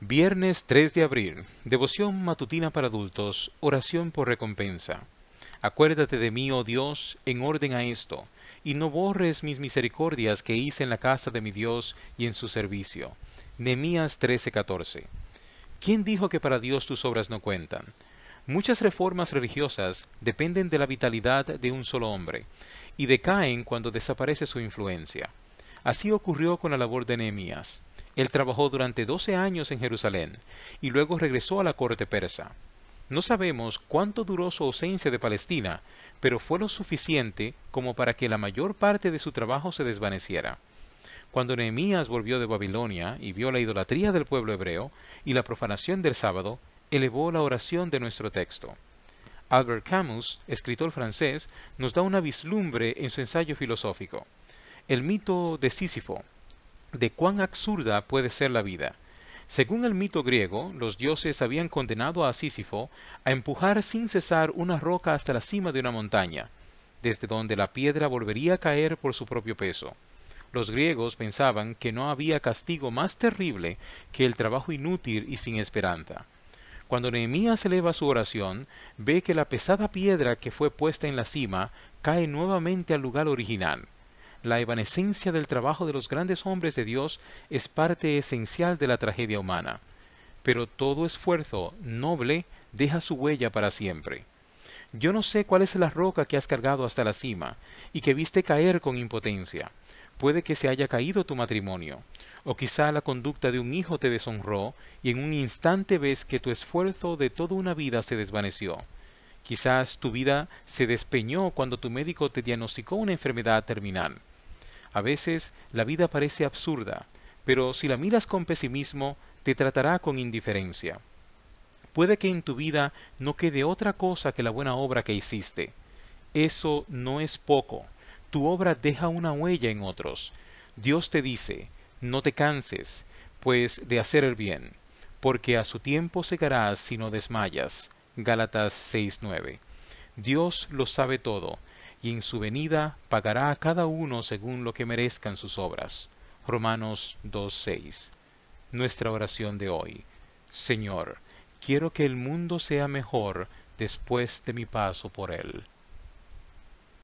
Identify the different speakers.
Speaker 1: Viernes 3 de abril. Devoción matutina para adultos. Oración por recompensa. Acuérdate de mí, oh Dios, en orden a esto, y no borres mis misericordias que hice en la casa de mi Dios y en su servicio. Nehemías 13:14. ¿Quién dijo que para Dios tus obras no cuentan? Muchas reformas religiosas dependen de la vitalidad de un solo hombre, y decaen cuando desaparece su influencia. Así ocurrió con la labor de Nehemías. Él trabajó durante doce años en Jerusalén y luego regresó a la corte persa. No sabemos cuánto duró su ausencia de Palestina, pero fue lo suficiente como para que la mayor parte de su trabajo se desvaneciera. Cuando Nehemías volvió de Babilonia y vio la idolatría del pueblo hebreo y la profanación del sábado, elevó la oración de nuestro texto. Albert Camus, escritor francés, nos da una vislumbre en su ensayo filosófico. El mito de Sísifo, de cuán absurda puede ser la vida. Según el mito griego, los dioses habían condenado a Sísifo a empujar sin cesar una roca hasta la cima de una montaña, desde donde la piedra volvería a caer por su propio peso. Los griegos pensaban que no había castigo más terrible que el trabajo inútil y sin esperanza. Cuando Nehemías eleva su oración, ve que la pesada piedra que fue puesta en la cima cae nuevamente al lugar original. La evanescencia del trabajo de los grandes hombres de Dios es parte esencial de la tragedia humana, pero todo esfuerzo noble deja su huella para siempre. Yo no sé cuál es la roca que has cargado hasta la cima y que viste caer con impotencia. Puede que se haya caído tu matrimonio, o quizá la conducta de un hijo te deshonró y en un instante ves que tu esfuerzo de toda una vida se desvaneció. Quizás tu vida se despeñó cuando tu médico te diagnosticó una enfermedad terminal. A veces la vida parece absurda, pero si la miras con pesimismo, te tratará con indiferencia. Puede que en tu vida no quede otra cosa que la buena obra que hiciste. Eso no es poco. Tu obra deja una huella en otros. Dios te dice, no te canses, pues de hacer el bien, porque a su tiempo secarás si no desmayas. Gálatas 6:9. Dios lo sabe todo, y en su venida pagará a cada uno según lo que merezcan sus obras. Romanos 2.6. Nuestra oración de hoy. Señor, quiero que el mundo sea mejor después de mi paso por él.